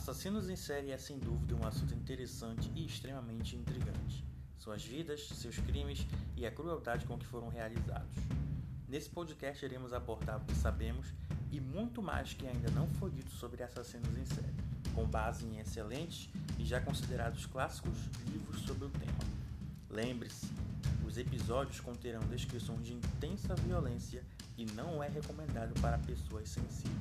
Assassinos em série é sem dúvida um assunto interessante e extremamente intrigante. Suas vidas, seus crimes e a crueldade com que foram realizados. Nesse podcast iremos abordar o que sabemos e muito mais que ainda não foi dito sobre assassinos em série, com base em excelentes e já considerados clássicos livros sobre o tema. Lembre-se, os episódios conterão descrições de intensa violência e não é recomendado para pessoas sensíveis.